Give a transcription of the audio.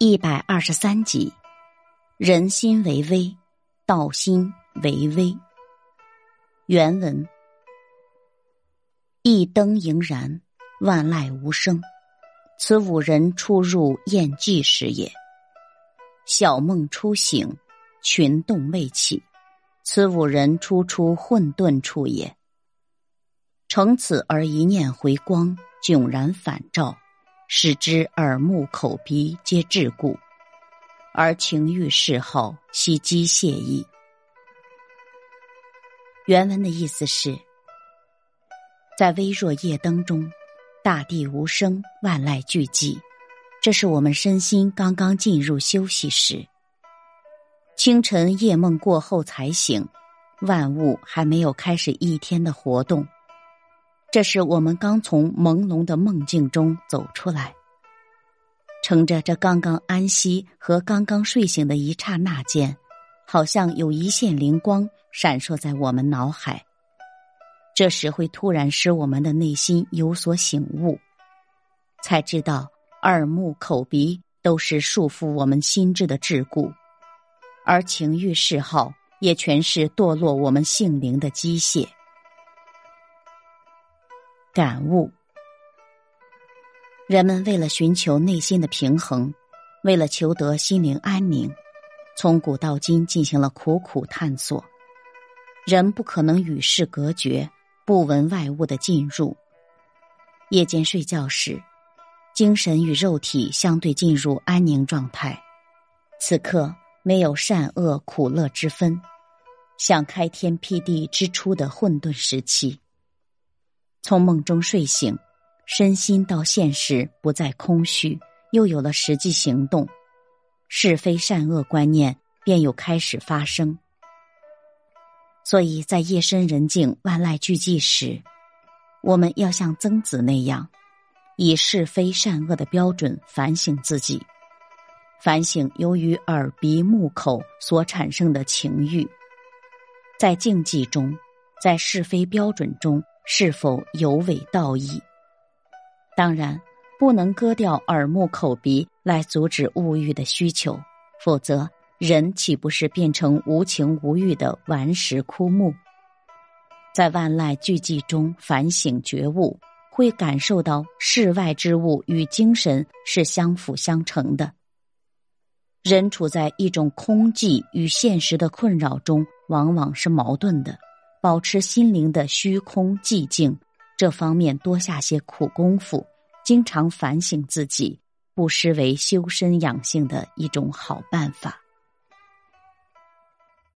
一百二十三集，人心为微，道心为微。原文：一灯盈然，万籁无声。此五人出入宴祭时也。小梦初醒，群动未起。此五人初出混沌处也。乘此而一念回光，迥然反照。使之耳目口鼻皆桎梏，而情欲嗜好悉机械意。原文的意思是，在微弱夜灯中，大地无声，万籁俱寂。这是我们身心刚刚进入休息时，清晨夜梦过后才醒，万物还没有开始一天的活动。这是我们刚从朦胧的梦境中走出来，乘着这刚刚安息和刚刚睡醒的一刹那间，好像有一线灵光闪烁在我们脑海。这时会突然使我们的内心有所醒悟，才知道耳目口鼻都是束缚我们心智的桎梏，而情欲嗜好也全是堕落我们性灵的机械。感悟：人们为了寻求内心的平衡，为了求得心灵安宁，从古到今进行了苦苦探索。人不可能与世隔绝，不闻外物的进入。夜间睡觉时，精神与肉体相对进入安宁状态，此刻没有善恶苦乐之分，像开天辟地之初的混沌时期。从梦中睡醒，身心到现实不再空虚，又有了实际行动，是非善恶观念便又开始发生。所以在夜深人静、万籁俱寂时，我们要像曾子那样，以是非善恶的标准反省自己，反省由于耳鼻目口所产生的情欲，在静寂中，在是非标准中。是否有违道义？当然，不能割掉耳目口鼻来阻止物欲的需求，否则人岂不是变成无情无欲的顽石枯木？在万籁俱寂中反省觉悟，会感受到世外之物与精神是相辅相成的。人处在一种空寂与现实的困扰中，往往是矛盾的。保持心灵的虚空寂静，这方面多下些苦功夫，经常反省自己，不失为修身养性的一种好办法。